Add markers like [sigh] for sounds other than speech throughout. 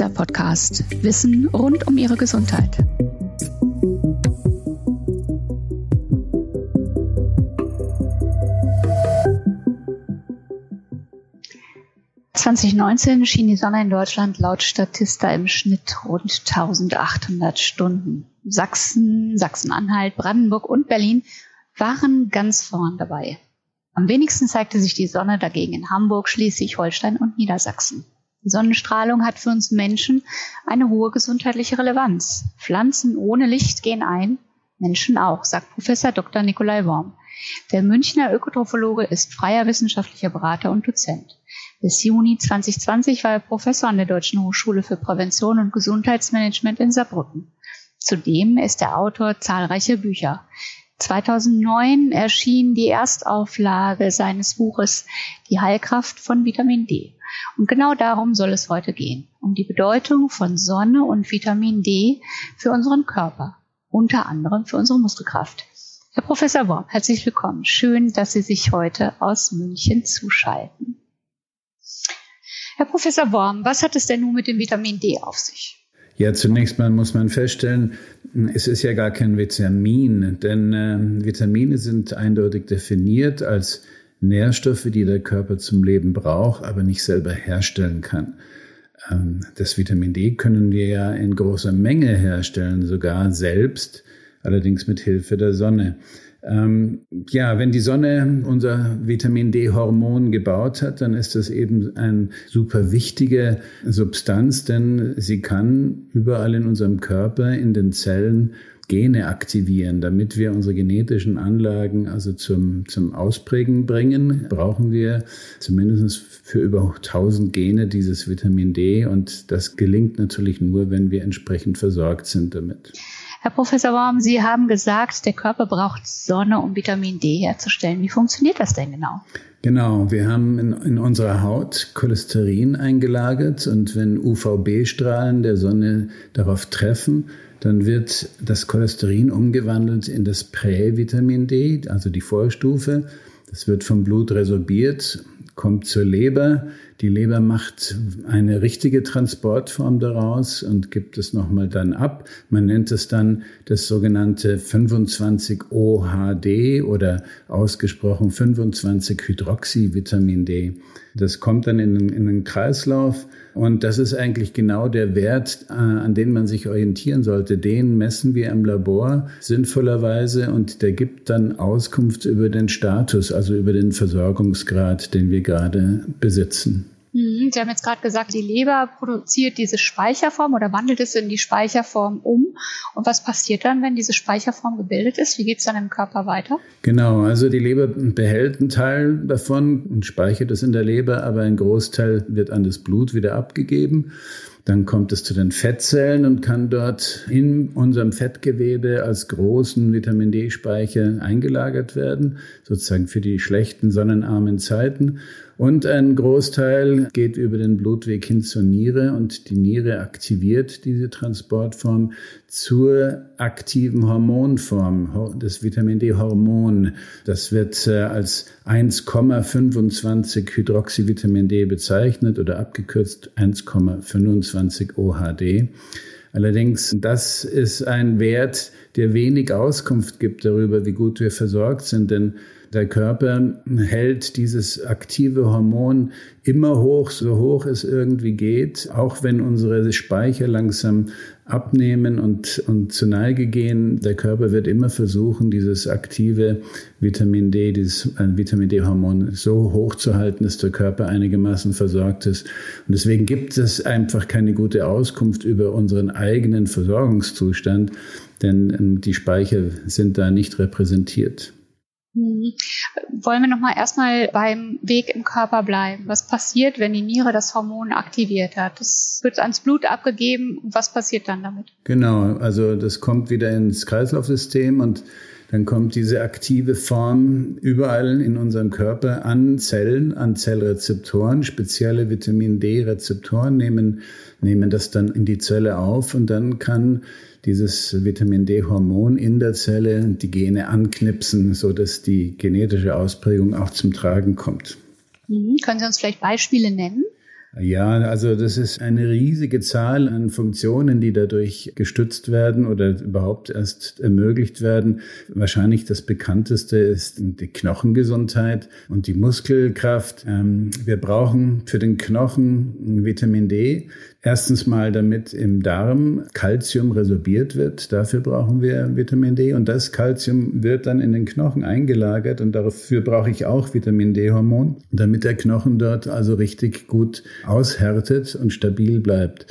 Dieser Podcast Wissen rund um Ihre Gesundheit. ...2019 schien die Sonne in Deutschland laut Statista im Schnitt rund 1800 Stunden. Sachsen, Sachsen-Anhalt, Brandenburg und Berlin waren ganz vorn dabei. Am wenigsten zeigte sich die Sonne dagegen in Hamburg, Schleswig-Holstein und Niedersachsen. Sonnenstrahlung hat für uns Menschen eine hohe gesundheitliche Relevanz. Pflanzen ohne Licht gehen ein, Menschen auch, sagt Professor Dr. Nikolai Worm. Der Münchner Ökotrophologe ist freier wissenschaftlicher Berater und Dozent. Bis Juni 2020 war er Professor an der Deutschen Hochschule für Prävention und Gesundheitsmanagement in Saarbrücken. Zudem ist er Autor zahlreicher Bücher. 2009 erschien die Erstauflage seines Buches Die Heilkraft von Vitamin D. Und genau darum soll es heute gehen, um die Bedeutung von Sonne und Vitamin D für unseren Körper, unter anderem für unsere Muskelkraft. Herr Professor Worm, herzlich willkommen. Schön, dass Sie sich heute aus München zuschalten. Herr Professor Worm, was hat es denn nun mit dem Vitamin D auf sich? Ja, zunächst mal muss man feststellen, es ist ja gar kein Vitamin, denn äh, Vitamine sind eindeutig definiert als Nährstoffe, die der Körper zum Leben braucht, aber nicht selber herstellen kann. Ähm, das Vitamin D können wir ja in großer Menge herstellen, sogar selbst, allerdings mit Hilfe der Sonne. Ähm, ja, wenn die Sonne unser Vitamin D-Hormon gebaut hat, dann ist das eben eine super wichtige Substanz, denn sie kann überall in unserem Körper, in den Zellen Gene aktivieren. Damit wir unsere genetischen Anlagen also zum, zum Ausprägen bringen, brauchen wir zumindest für über 1000 Gene dieses Vitamin D und das gelingt natürlich nur, wenn wir entsprechend versorgt sind damit. Herr Professor Baum, Sie haben gesagt, der Körper braucht Sonne, um Vitamin D herzustellen. Wie funktioniert das denn genau? Genau, wir haben in, in unserer Haut Cholesterin eingelagert und wenn UVB-Strahlen der Sonne darauf treffen, dann wird das Cholesterin umgewandelt in das Prävitamin D, also die Vorstufe. Das wird vom Blut resorbiert, kommt zur Leber. Die Leber macht eine richtige Transportform daraus und gibt es nochmal dann ab. Man nennt es dann das sogenannte 25-OHD oder ausgesprochen 25-Hydroxyvitamin D. Das kommt dann in, in den Kreislauf und das ist eigentlich genau der Wert, äh, an den man sich orientieren sollte. Den messen wir im Labor sinnvollerweise und der gibt dann Auskunft über den Status, also über den Versorgungsgrad, den wir gerade besitzen. Sie haben jetzt gerade gesagt, die Leber produziert diese Speicherform oder wandelt es in die Speicherform um. Und was passiert dann, wenn diese Speicherform gebildet ist? Wie geht es dann im Körper weiter? Genau, also die Leber behält einen Teil davon und speichert es in der Leber, aber ein Großteil wird an das Blut wieder abgegeben. Dann kommt es zu den Fettzellen und kann dort in unserem Fettgewebe als großen Vitamin D-Speicher eingelagert werden, sozusagen für die schlechten sonnenarmen Zeiten. Und ein Großteil geht über den Blutweg hin zur Niere und die Niere aktiviert diese Transportform zur aktiven Hormonform, das Vitamin D-Hormon. Das wird äh, als 1,25 Hydroxyvitamin D bezeichnet oder abgekürzt 1,25 OHD. Allerdings, das ist ein Wert, der wenig Auskunft gibt darüber, wie gut wir versorgt sind, denn der Körper hält dieses aktive Hormon immer hoch, so hoch es irgendwie geht, auch wenn unsere Speicher langsam abnehmen und, und zu Neige gehen. Der Körper wird immer versuchen, dieses aktive Vitamin D, dieses äh, Vitamin D-Hormon so hoch zu halten, dass der Körper einigermaßen versorgt ist. Und deswegen gibt es einfach keine gute Auskunft über unseren eigenen Versorgungszustand, denn ähm, die Speicher sind da nicht repräsentiert. Mhm. Wollen wir nochmal erstmal beim Weg im Körper bleiben? Was passiert, wenn die Niere das Hormon aktiviert hat? Das wird ans Blut abgegeben. Was passiert dann damit? Genau, also das kommt wieder ins Kreislaufsystem und dann kommt diese aktive Form überall in unserem Körper an Zellen, an Zellrezeptoren. Spezielle Vitamin D-Rezeptoren nehmen, nehmen das dann in die Zelle auf und dann kann dieses Vitamin D-Hormon in der Zelle die Gene anknipsen, so dass die genetische Ausprägung auch zum Tragen kommt. Mhm. Können Sie uns vielleicht Beispiele nennen? Ja, also das ist eine riesige Zahl an Funktionen, die dadurch gestützt werden oder überhaupt erst ermöglicht werden. Wahrscheinlich das bekannteste ist die Knochengesundheit und die Muskelkraft. Ähm, wir brauchen für den Knochen Vitamin D. Erstens mal, damit im Darm Kalzium resorbiert wird. Dafür brauchen wir Vitamin D. Und das Kalzium wird dann in den Knochen eingelagert. Und dafür brauche ich auch Vitamin D-Hormon, damit der Knochen dort also richtig gut aushärtet und stabil bleibt.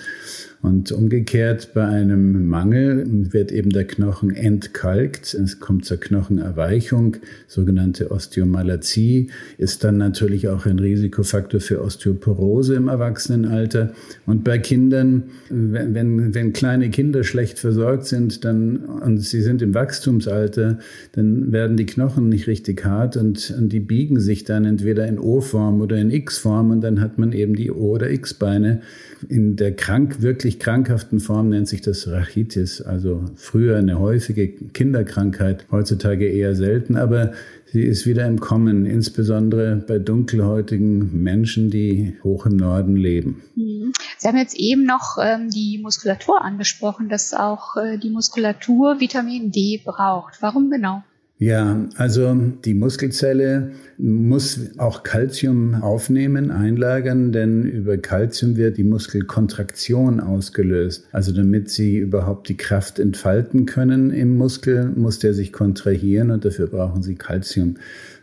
Und umgekehrt bei einem Mangel wird eben der Knochen entkalkt. Es kommt zur Knochenerweichung, sogenannte Osteomalazie, ist dann natürlich auch ein Risikofaktor für Osteoporose im Erwachsenenalter. Und bei Kindern, wenn, wenn, wenn kleine Kinder schlecht versorgt sind, dann, und sie sind im Wachstumsalter, dann werden die Knochen nicht richtig hart und, und die biegen sich dann entweder in O-Form oder in X-Form und dann hat man eben die O- oder X-Beine. In der krank, wirklich krankhaften Form nennt sich das Rachitis, also früher eine häufige Kinderkrankheit, heutzutage eher selten, aber sie ist wieder im Kommen, insbesondere bei dunkelhäutigen Menschen, die hoch im Norden leben. Mhm. Sie haben jetzt eben noch ähm, die Muskulatur angesprochen, dass auch äh, die Muskulatur Vitamin D braucht. Warum genau? Ja, also die Muskelzelle muss auch Kalzium aufnehmen, einlagern, denn über Kalzium wird die Muskelkontraktion ausgelöst. Also damit sie überhaupt die Kraft entfalten können im Muskel, muss der sich kontrahieren und dafür brauchen sie Kalzium.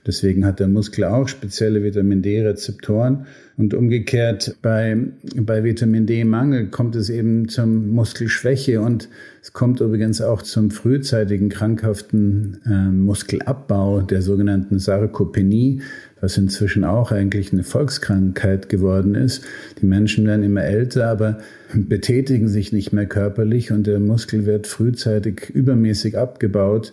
Deswegen hat der Muskel auch spezielle Vitamin D-Rezeptoren. Und umgekehrt bei, bei Vitamin D-Mangel kommt es eben zum Muskelschwäche und es kommt übrigens auch zum frühzeitigen krankhaften äh, Muskelabbau der sogenannten Sarkopenie, was inzwischen auch eigentlich eine Volkskrankheit geworden ist. Die Menschen werden immer älter, aber [laughs] betätigen sich nicht mehr körperlich und der Muskel wird frühzeitig übermäßig abgebaut.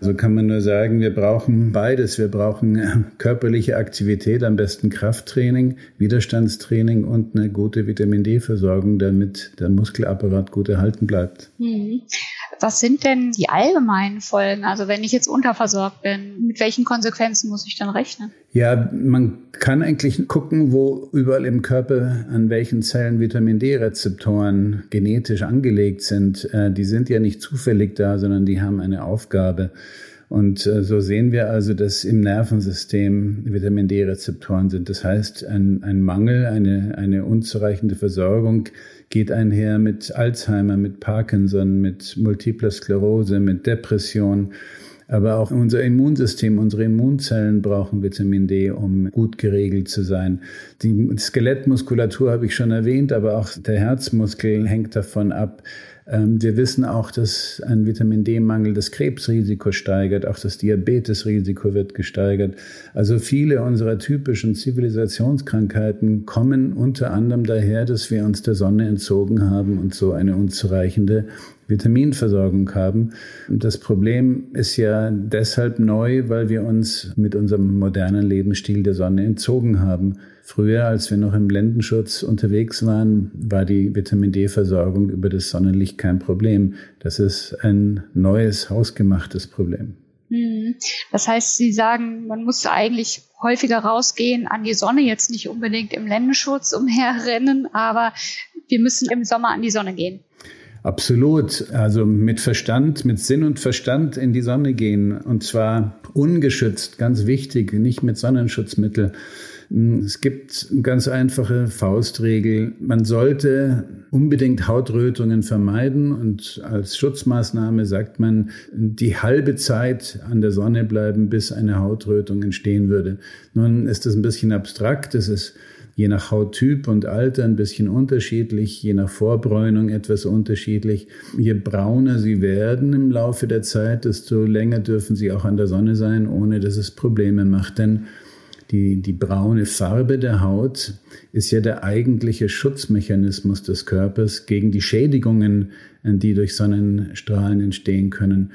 So kann man nur sagen, wir brauchen beides. Wir brauchen äh, körperliche Aktivität, am besten Krafttraining, Widerstandstraining und eine gute Vitamin D-Versorgung, damit der Muskelapparat gut erhalten bleibt. Mhm. Was sind denn die allgemeinen Folgen? Also wenn ich jetzt unterversorgt bin, mit welchen Konsequenzen muss ich dann rechnen? Ja, man kann eigentlich gucken, wo überall im Körper an welchen Zellen Vitamin D-Rezeptoren genetisch angelegt sind. Äh, die sind ja nicht zufällig da, sondern die haben eine Aufgabe. Und äh, so sehen wir also, dass im Nervensystem Vitamin D-Rezeptoren sind. Das heißt, ein, ein Mangel, eine, eine unzureichende Versorgung geht einher mit Alzheimer, mit Parkinson, mit Multipler Sklerose, mit Depression. Aber auch unser Immunsystem, unsere Immunzellen brauchen Vitamin D, um gut geregelt zu sein. Die Skelettmuskulatur habe ich schon erwähnt, aber auch der Herzmuskel hängt davon ab. Ähm, wir wissen auch, dass ein Vitamin D-Mangel das Krebsrisiko steigert, auch das Diabetesrisiko wird gesteigert. Also viele unserer typischen Zivilisationskrankheiten kommen unter anderem daher, dass wir uns der Sonne entzogen haben und so eine unzureichende Vitaminversorgung haben. Das Problem ist ja deshalb neu, weil wir uns mit unserem modernen Lebensstil der Sonne entzogen haben. Früher, als wir noch im Blendenschutz unterwegs waren, war die Vitamin D-Versorgung über das Sonnenlicht kein Problem. Das ist ein neues, hausgemachtes Problem. Hm. Das heißt, Sie sagen, man muss eigentlich häufiger rausgehen an die Sonne, jetzt nicht unbedingt im Blendenschutz umherrennen, aber wir müssen im Sommer an die Sonne gehen. Absolut. Also mit Verstand, mit Sinn und Verstand in die Sonne gehen. Und zwar ungeschützt, ganz wichtig, nicht mit Sonnenschutzmittel. Es gibt eine ganz einfache Faustregel. Man sollte unbedingt Hautrötungen vermeiden und als Schutzmaßnahme sagt man, die halbe Zeit an der Sonne bleiben, bis eine Hautrötung entstehen würde. Nun ist das ein bisschen abstrakt. Das ist je nach Hauttyp und Alter ein bisschen unterschiedlich, je nach Vorbräunung etwas unterschiedlich. Je brauner sie werden im Laufe der Zeit, desto länger dürfen sie auch an der Sonne sein, ohne dass es Probleme macht. Denn die, die braune Farbe der Haut ist ja der eigentliche Schutzmechanismus des Körpers gegen die Schädigungen, die durch Sonnenstrahlen entstehen können.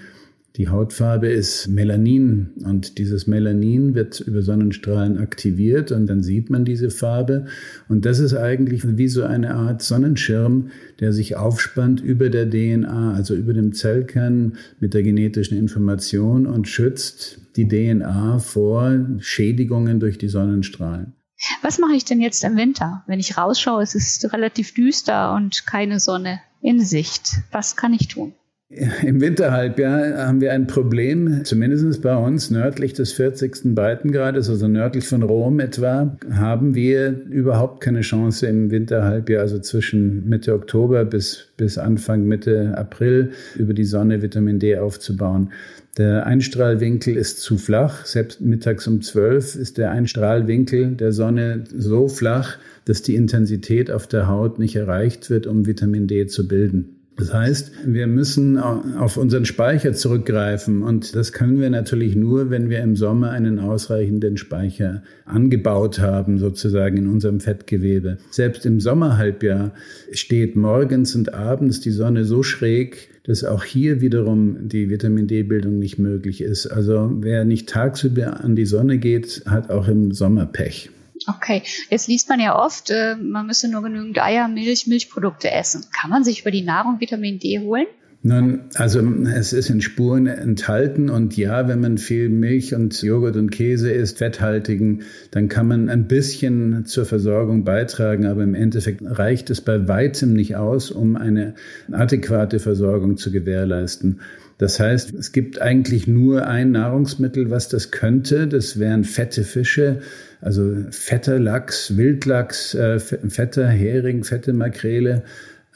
Die Hautfarbe ist Melanin und dieses Melanin wird über Sonnenstrahlen aktiviert und dann sieht man diese Farbe. Und das ist eigentlich wie so eine Art Sonnenschirm, der sich aufspannt über der DNA, also über dem Zellkern mit der genetischen Information und schützt die DNA vor Schädigungen durch die Sonnenstrahlen. Was mache ich denn jetzt im Winter? Wenn ich rausschaue, es ist relativ düster und keine Sonne in Sicht. Was kann ich tun? Im Winterhalbjahr haben wir ein Problem, zumindest bei uns nördlich des 40. Breitengrades, also nördlich von Rom etwa, haben wir überhaupt keine Chance im Winterhalbjahr, also zwischen Mitte Oktober bis, bis Anfang Mitte April, über die Sonne Vitamin D aufzubauen. Der Einstrahlwinkel ist zu flach. Selbst mittags um 12 ist der Einstrahlwinkel der Sonne so flach, dass die Intensität auf der Haut nicht erreicht wird, um Vitamin D zu bilden. Das heißt, wir müssen auf unseren Speicher zurückgreifen und das können wir natürlich nur, wenn wir im Sommer einen ausreichenden Speicher angebaut haben, sozusagen in unserem Fettgewebe. Selbst im Sommerhalbjahr steht morgens und abends die Sonne so schräg, dass auch hier wiederum die Vitamin D-Bildung nicht möglich ist. Also wer nicht tagsüber an die Sonne geht, hat auch im Sommer Pech. Okay, jetzt liest man ja oft, äh, man müsse nur genügend Eier, Milch, Milchprodukte essen. Kann man sich über die Nahrung Vitamin D holen? Nun, also es ist in Spuren enthalten und ja, wenn man viel Milch und Joghurt und Käse isst, fetthaltigen, dann kann man ein bisschen zur Versorgung beitragen, aber im Endeffekt reicht es bei weitem nicht aus, um eine adäquate Versorgung zu gewährleisten. Das heißt, es gibt eigentlich nur ein Nahrungsmittel, was das könnte. Das wären fette Fische, also fetter Lachs, Wildlachs, äh, fetter Hering, fette Makrele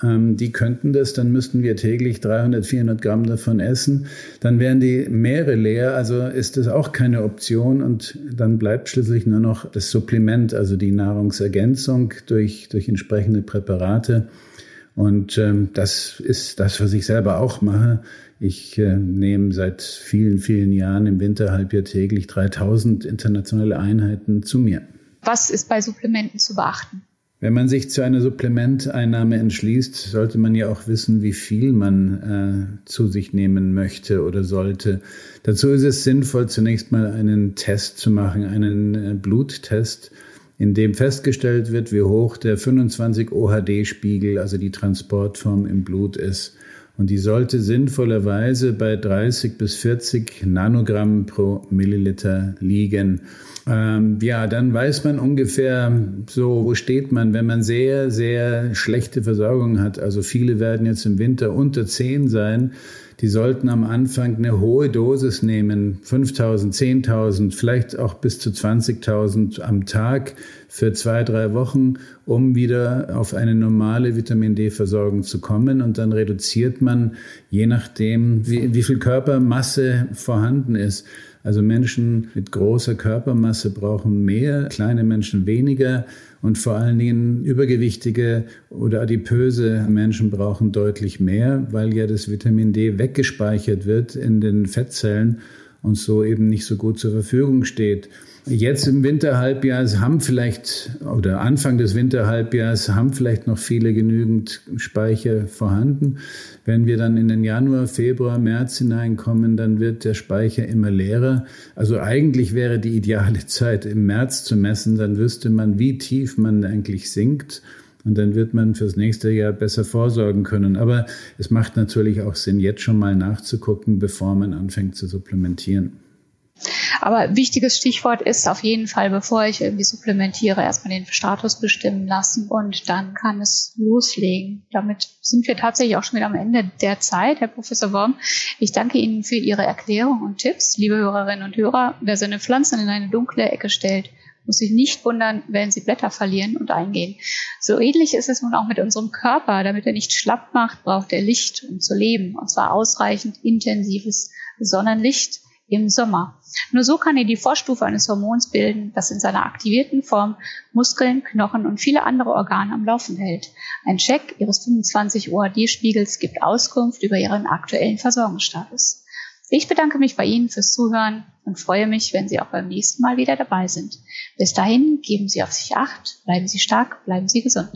ähm, die könnten das, dann müssten wir täglich 300, 400 Gramm davon essen. Dann wären die Meere leer, also ist das auch keine Option und dann bleibt schließlich nur noch das Supplement, also die Nahrungsergänzung durch, durch entsprechende Präparate. Und ähm, das ist das, was ich selber auch mache. Ich äh, nehme seit vielen, vielen Jahren im Winterhalbjahr täglich 3000 internationale Einheiten zu mir. Was ist bei Supplementen zu beachten? Wenn man sich zu einer Supplementeinnahme entschließt, sollte man ja auch wissen, wie viel man äh, zu sich nehmen möchte oder sollte. Dazu ist es sinnvoll, zunächst mal einen Test zu machen, einen äh, Bluttest, in dem festgestellt wird, wie hoch der 25 OHD-Spiegel, also die Transportform im Blut ist. Und die sollte sinnvollerweise bei 30 bis 40 Nanogramm pro Milliliter liegen. Ähm, ja, dann weiß man ungefähr so, wo steht man, wenn man sehr, sehr schlechte Versorgung hat. Also viele werden jetzt im Winter unter 10 sein. Die sollten am Anfang eine hohe Dosis nehmen, 5000, 10.000, vielleicht auch bis zu 20.000 am Tag für zwei, drei Wochen, um wieder auf eine normale Vitamin D-Versorgung zu kommen. Und dann reduziert man, je nachdem, wie, wie viel Körpermasse vorhanden ist, also Menschen mit großer Körpermasse brauchen mehr, kleine Menschen weniger und vor allen Dingen übergewichtige oder adipöse Menschen brauchen deutlich mehr, weil ja das Vitamin D weggespeichert wird in den Fettzellen und so eben nicht so gut zur Verfügung steht. Jetzt im Winterhalbjahr haben vielleicht, oder Anfang des Winterhalbjahres haben vielleicht noch viele genügend Speicher vorhanden. Wenn wir dann in den Januar, Februar, März hineinkommen, dann wird der Speicher immer leerer. Also eigentlich wäre die ideale [laughs] Zeit im März zu messen, dann wüsste man, wie tief man eigentlich sinkt. Und dann wird man fürs nächste Jahr besser vorsorgen können. Aber es macht natürlich auch Sinn, jetzt schon mal nachzugucken, bevor man anfängt zu supplementieren. Aber wichtiges Stichwort ist auf jeden Fall, bevor ich irgendwie supplementiere, erstmal den Status bestimmen lassen und dann kann es loslegen. Damit sind wir tatsächlich auch schon wieder am Ende der Zeit, Herr Professor Worm. Ich danke Ihnen für Ihre Erklärung und Tipps. Liebe Hörerinnen und Hörer, wer seine Pflanzen in eine dunkle Ecke stellt, muss sich nicht wundern, wenn sie Blätter verlieren und eingehen. So ähnlich ist es nun auch mit unserem Körper. Damit er nicht schlapp macht, braucht er Licht, um zu leben. Und zwar ausreichend intensives Sonnenlicht im Sommer. Nur so kann er die Vorstufe eines Hormons bilden, das in seiner aktivierten Form Muskeln, Knochen und viele andere Organe am Laufen hält. Ein Check Ihres 25 OAD-Spiegels gibt Auskunft über Ihren aktuellen Versorgungsstatus. Ich bedanke mich bei Ihnen fürs Zuhören und freue mich, wenn Sie auch beim nächsten Mal wieder dabei sind. Bis dahin, geben Sie auf sich Acht, bleiben Sie stark, bleiben Sie gesund.